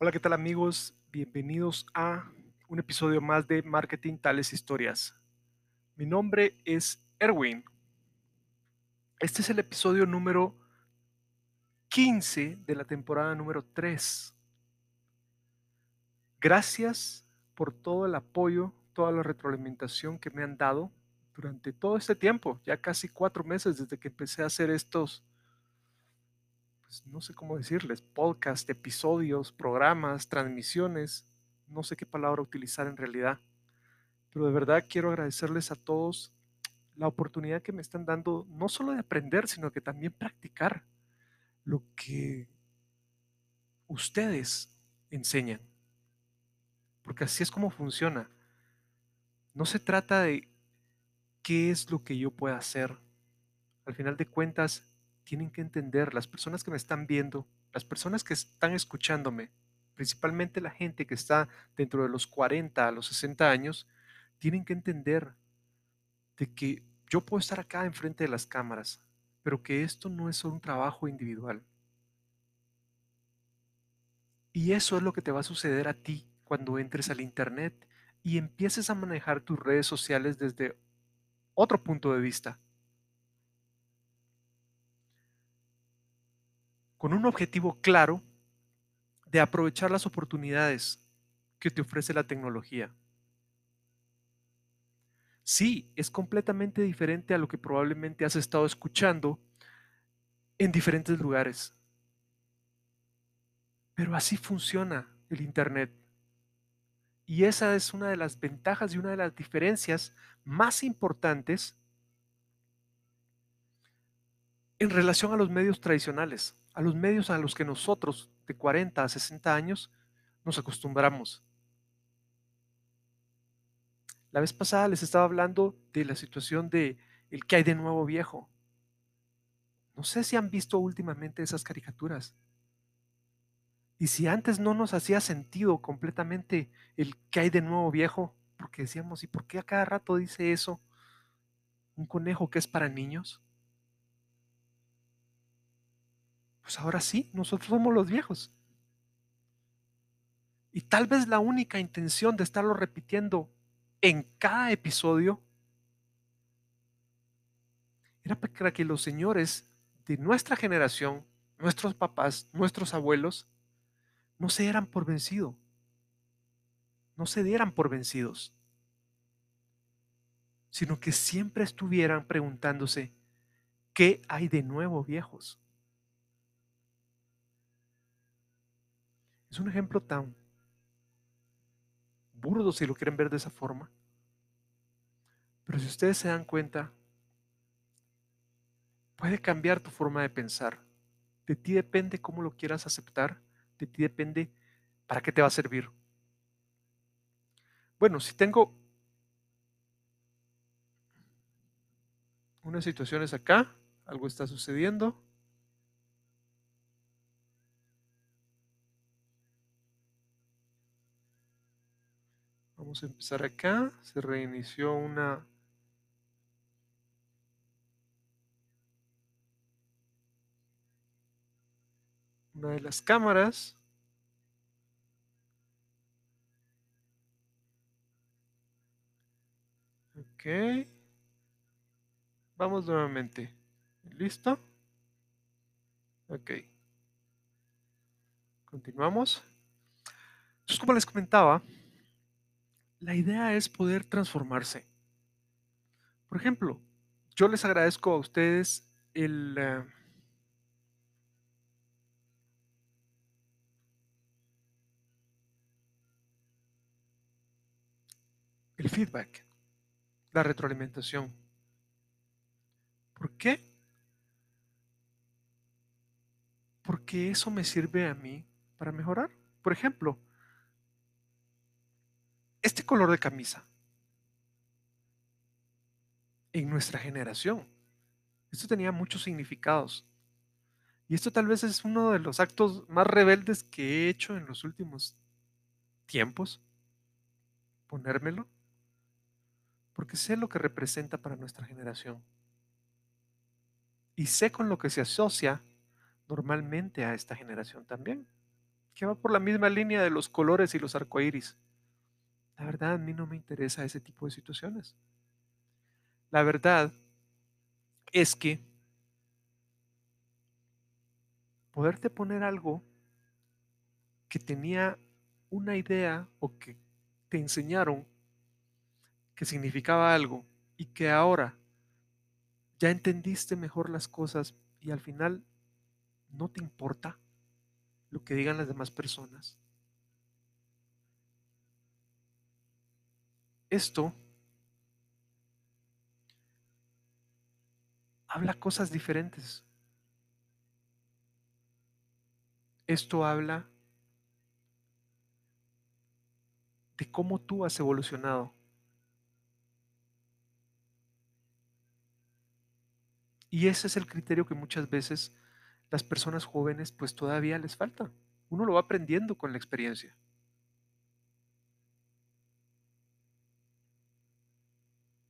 Hola, ¿qué tal amigos? Bienvenidos a un episodio más de Marketing Tales Historias. Mi nombre es Erwin. Este es el episodio número 15 de la temporada número 3. Gracias por todo el apoyo, toda la retroalimentación que me han dado durante todo este tiempo, ya casi cuatro meses desde que empecé a hacer estos pues, no sé cómo decirles, podcast, episodios, programas, transmisiones, no sé qué palabra utilizar en realidad, pero de verdad quiero agradecerles a todos la oportunidad que me están dando, no solo de aprender, sino que también practicar lo que ustedes enseñan. Porque así es como funciona. No se trata de qué es lo que yo pueda hacer. Al final de cuentas, tienen que entender, las personas que me están viendo, las personas que están escuchándome, principalmente la gente que está dentro de los 40 a los 60 años, tienen que entender de que yo puedo estar acá enfrente de las cámaras, pero que esto no es solo un trabajo individual. Y eso es lo que te va a suceder a ti cuando entres al Internet y empieces a manejar tus redes sociales desde otro punto de vista. Con un objetivo claro de aprovechar las oportunidades que te ofrece la tecnología. Sí, es completamente diferente a lo que probablemente has estado escuchando en diferentes lugares. Pero así funciona el Internet. Y esa es una de las ventajas y una de las diferencias más importantes en relación a los medios tradicionales a los medios a los que nosotros de 40 a 60 años nos acostumbramos. La vez pasada les estaba hablando de la situación de el que hay de nuevo viejo. No sé si han visto últimamente esas caricaturas. Y si antes no nos hacía sentido completamente el que hay de nuevo viejo, porque decíamos, ¿y por qué a cada rato dice eso? Un conejo que es para niños. Pues ahora sí, nosotros somos los viejos. Y tal vez la única intención de estarlo repitiendo en cada episodio era para que los señores de nuestra generación, nuestros papás, nuestros abuelos, no se dieran por vencido, no se dieran por vencidos, sino que siempre estuvieran preguntándose, ¿qué hay de nuevo, viejos? Es un ejemplo tan burdo si lo quieren ver de esa forma. Pero si ustedes se dan cuenta, puede cambiar tu forma de pensar. De ti depende cómo lo quieras aceptar. De ti depende para qué te va a servir. Bueno, si tengo unas situaciones acá, algo está sucediendo. Empezar acá. Se reinició una una de las cámaras. Ok. Vamos nuevamente. ¿Listo? Ok. Continuamos. Como les comentaba, la idea es poder transformarse. Por ejemplo, yo les agradezco a ustedes el, eh, el feedback, la retroalimentación. ¿Por qué? Porque eso me sirve a mí para mejorar. Por ejemplo, este color de camisa en nuestra generación. Esto tenía muchos significados. Y esto tal vez es uno de los actos más rebeldes que he hecho en los últimos tiempos. Ponérmelo. Porque sé lo que representa para nuestra generación. Y sé con lo que se asocia normalmente a esta generación también. que va por la misma línea de los colores y los arcoíris. La verdad, a mí no me interesa ese tipo de situaciones. La verdad es que poderte poner algo que tenía una idea o que te enseñaron que significaba algo y que ahora ya entendiste mejor las cosas y al final no te importa lo que digan las demás personas. Esto habla cosas diferentes. Esto habla de cómo tú has evolucionado. Y ese es el criterio que muchas veces las personas jóvenes pues todavía les falta. Uno lo va aprendiendo con la experiencia.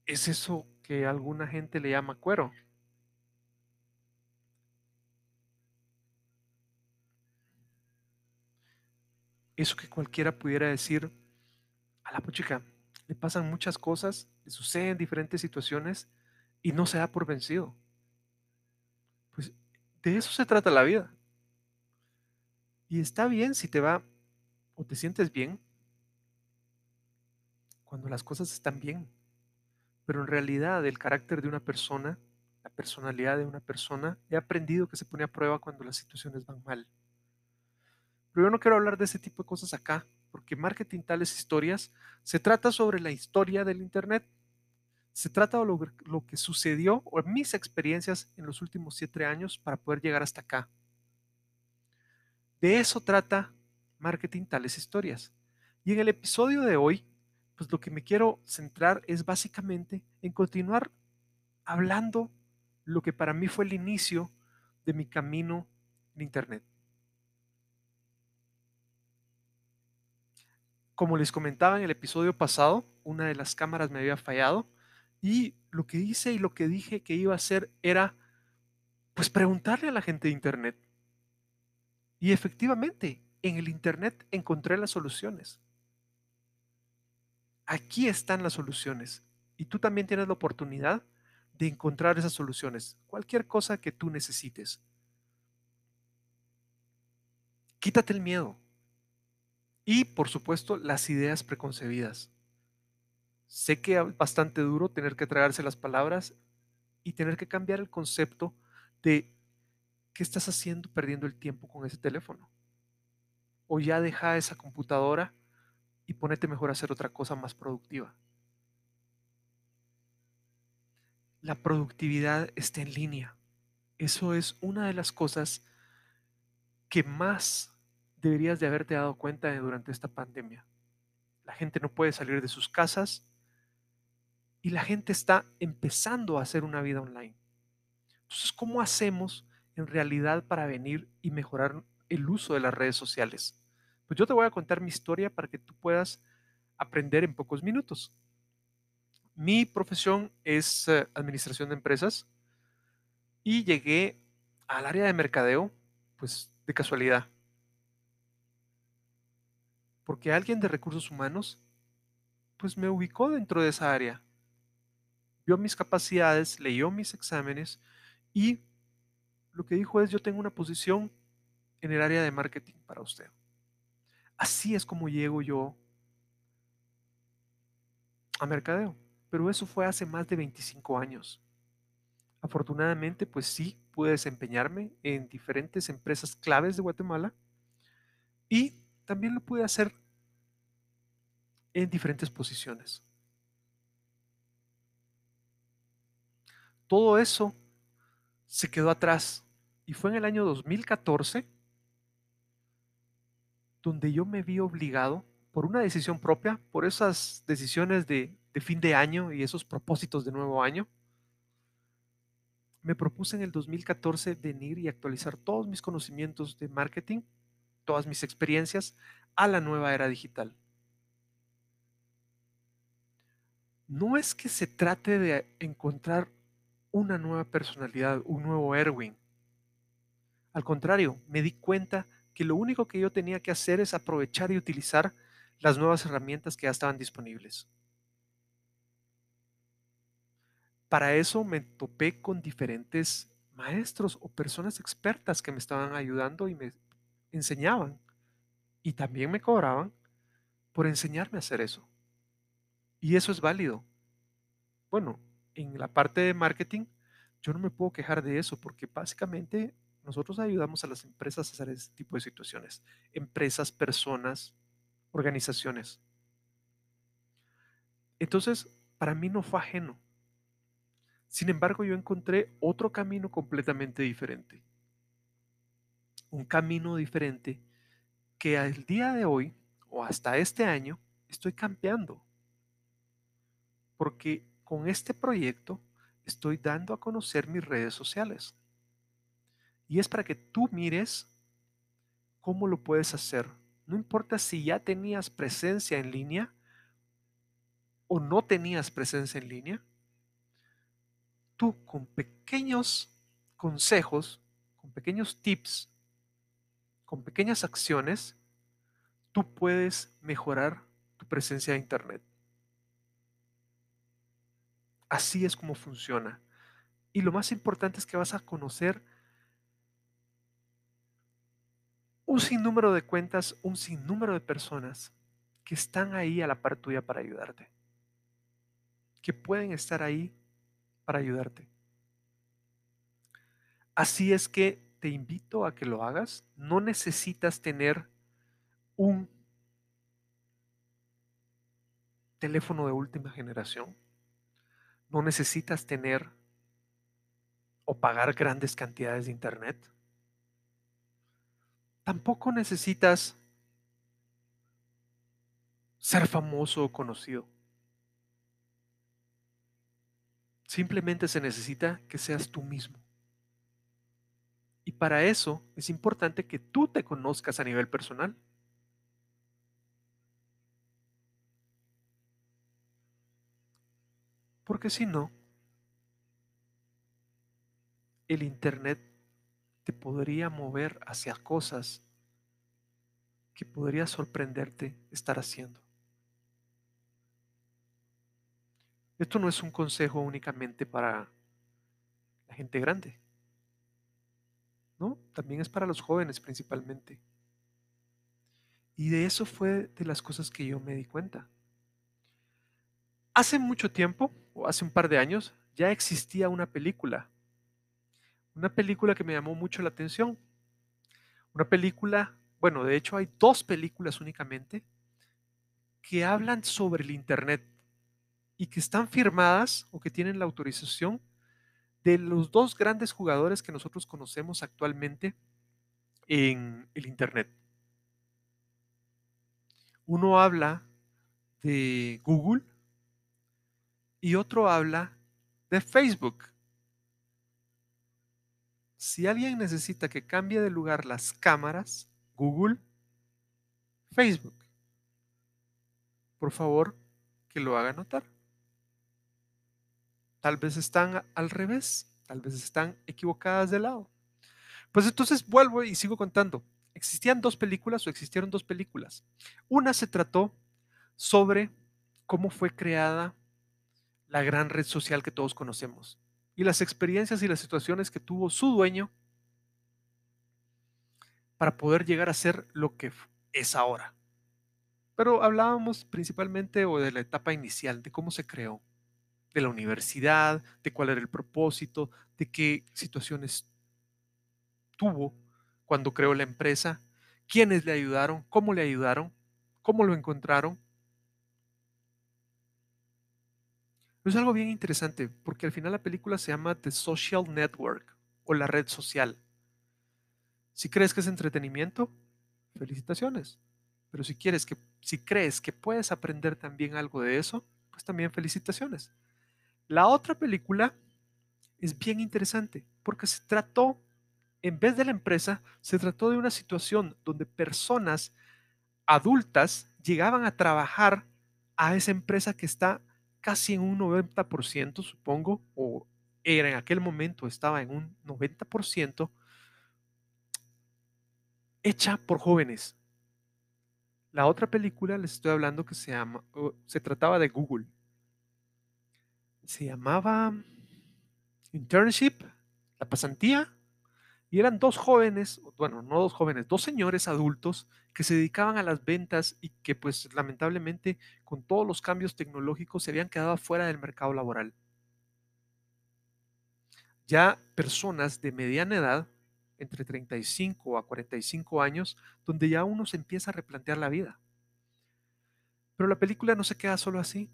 Es eso que alguna gente le llama cuero. eso que cualquiera pudiera decir, a la puchica, le pasan muchas cosas, le suceden diferentes situaciones y no se da por vencido. Pues de eso se trata la vida. Y está bien si te va o te sientes bien cuando las cosas están bien. Pero en realidad el carácter de una persona, la personalidad de una persona, he aprendido que se pone a prueba cuando las situaciones van mal. Pero yo no quiero hablar de ese tipo de cosas acá, porque marketing tales historias se trata sobre la historia del Internet. Se trata de lo, que sucedió o mis experiencias en los últimos siete años para poder llegar hasta acá. De eso trata marketing tales historias. Y en el episodio de hoy, pues lo que me quiero centrar es básicamente en continuar hablando lo que para mí fue el inicio de mi camino en Internet. Como les comentaba en el episodio pasado, una de las cámaras me había fallado y lo que hice y lo que dije que iba a hacer era pues preguntarle a la gente de internet. Y efectivamente, en el internet encontré las soluciones. Aquí están las soluciones y tú también tienes la oportunidad de encontrar esas soluciones, cualquier cosa que tú necesites. Quítate el miedo, y, por supuesto, las ideas preconcebidas. Sé que es bastante duro tener que tragarse las palabras y tener que cambiar el concepto de qué estás haciendo perdiendo el tiempo con ese teléfono. O ya deja esa computadora y ponete mejor a hacer otra cosa más productiva. La productividad está en línea. Eso es una de las cosas que más deberías de haberte dado cuenta durante esta pandemia. La gente no puede salir de sus casas y la gente está empezando a hacer una vida online. Entonces, ¿cómo hacemos en realidad para venir y mejorar el uso de las redes sociales? Pues yo te voy a contar mi historia para que tú puedas aprender en pocos minutos. Mi profesión es eh, administración de empresas y llegué al área de mercadeo, pues de casualidad porque alguien de recursos humanos pues me ubicó dentro de esa área. Vio mis capacidades, leyó mis exámenes y lo que dijo es yo tengo una posición en el área de marketing para usted. Así es como llego yo a mercadeo, pero eso fue hace más de 25 años. Afortunadamente, pues sí, pude desempeñarme en diferentes empresas claves de Guatemala y también lo pude hacer en diferentes posiciones. Todo eso se quedó atrás y fue en el año 2014 donde yo me vi obligado por una decisión propia, por esas decisiones de, fin de año y esos propósitos de nuevo año, me propuse en el 2014 venir y actualizar todos mis conocimientos de marketing todas mis experiencias a la nueva era digital. No es que se trate de encontrar una nueva personalidad, un nuevo Erwin. Al contrario, me di cuenta que lo único que yo tenía que hacer es aprovechar y utilizar las nuevas herramientas que ya estaban disponibles. Para eso me topé con diferentes maestros o personas expertas que me estaban ayudando y me enseñaban. Y también me cobraban por enseñarme a hacer eso. Y eso es válido. Bueno, en la parte de marketing, yo no me puedo quejar de eso porque básicamente nosotros ayudamos a las empresas a hacer ese tipo de situaciones. Empresas, personas, organizaciones. Entonces, para mí no fue ajeno. Sin embargo, yo encontré otro camino completamente diferente. Un camino diferente que al día de hoy o hasta este año estoy cambiando. Porque con este proyecto estoy dando a conocer mis redes sociales. Y es para que tú mires cómo lo puedes hacer. No importa si ya tenías presencia en línea o no tenías presencia en línea, tú con pequeños consejos, con pequeños tips, con pequeñas acciones, tú puedes mejorar tu presencia de Internet. Así es como funciona. Y lo más importante es que vas a conocer un sinnúmero de cuentas, un sinnúmero de personas que están ahí a la par tuya para ayudarte. Que pueden estar ahí para ayudarte. Así es que te invito a que lo hagas. No necesitas tener un teléfono de última generación. No necesitas tener o pagar grandes cantidades de internet. Tampoco necesitas ser famoso o conocido. Simplemente se necesita que seas tú mismo. Y para eso es importante que tú te conozcas a nivel personal. Porque si no, el Internet te podría mover hacia cosas que podría sorprenderte estar haciendo. Esto no es un consejo únicamente para la gente grande, ¿no? También es para los jóvenes principalmente. Y de eso fue de las cosas que yo me di cuenta. Hace mucho tiempo, o hace un par de años, ya existía una película. Una película que me llamó mucho la atención. Una película, bueno, de hecho hay dos películas únicamente que hablan sobre el Internet y que están firmadas o que tienen la autorización de los dos grandes jugadores que nosotros conocemos actualmente en el Internet. Uno habla de Google y otro habla de Facebook. Si alguien necesita que cambie de lugar las cámaras, Google, Facebook, por favor que lo haga notar. Tal vez están al revés, tal vez están equivocadas de lado. Pues entonces vuelvo y sigo contando. Existían dos películas o existieron dos películas. Una se trató sobre cómo fue creada la gran red social que todos conocemos y las experiencias y las situaciones que tuvo su dueño para poder llegar a ser lo que es ahora. Pero hablábamos principalmente o de la etapa inicial, de cómo se creó de la universidad, de cuál era el propósito, de qué situaciones tuvo cuando creó la empresa, quiénes le ayudaron, cómo le ayudaron, cómo lo encontraron. Es algo bien interesante porque al final la película se llama The Social Network o la red social. Si crees que es entretenimiento, felicitaciones. Pero si quieres que si crees que puedes aprender también algo de eso, pues también felicitaciones. La otra película es bien interesante porque se trató, en vez de la empresa, se trató de una situación donde personas adultas llegaban a trabajar a esa empresa que está casi en un 90%, supongo, o era en aquel momento estaba en un 90%, hecha por jóvenes. La otra película les estoy hablando que se llama, se trataba de Google. Se llamaba Internship, la pasantía, y eran dos jóvenes, bueno, no dos jóvenes, dos señores adultos que se dedicaban a las ventas y que pues lamentablemente con todos los cambios tecnológicos se habían quedado fuera del mercado laboral. Ya personas de mediana edad, entre 35 a 45 años, donde ya uno se empieza a replantear la vida. Pero la película no se queda solo así.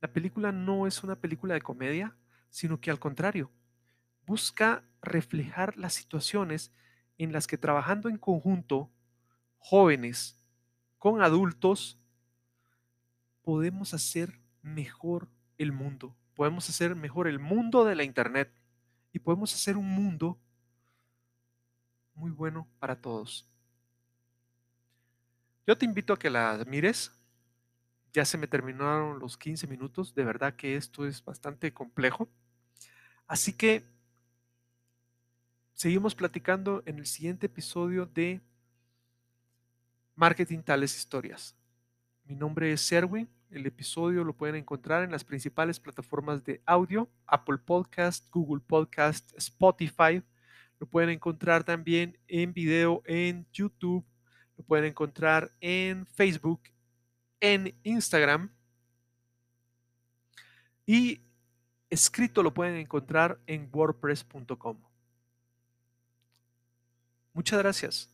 La película no es una película de comedia, sino que al contrario, busca reflejar las situaciones en las que trabajando en conjunto, jóvenes con adultos, podemos hacer mejor el mundo. Podemos hacer mejor el mundo de la Internet y podemos hacer un mundo muy bueno para todos. Yo te invito a que la mires. Ya se me terminaron los 15 minutos. De verdad que esto es bastante complejo. Así que seguimos platicando en el siguiente episodio de Marketing Tales Historias. Mi nombre es Serwin. El episodio lo pueden encontrar en las principales plataformas de audio, Apple Podcast, Google Podcast, Spotify. Lo pueden encontrar también en video en YouTube. Lo pueden encontrar en Facebook, en Instagram. Y escrito lo pueden encontrar en wordpress.com. Muchas gracias.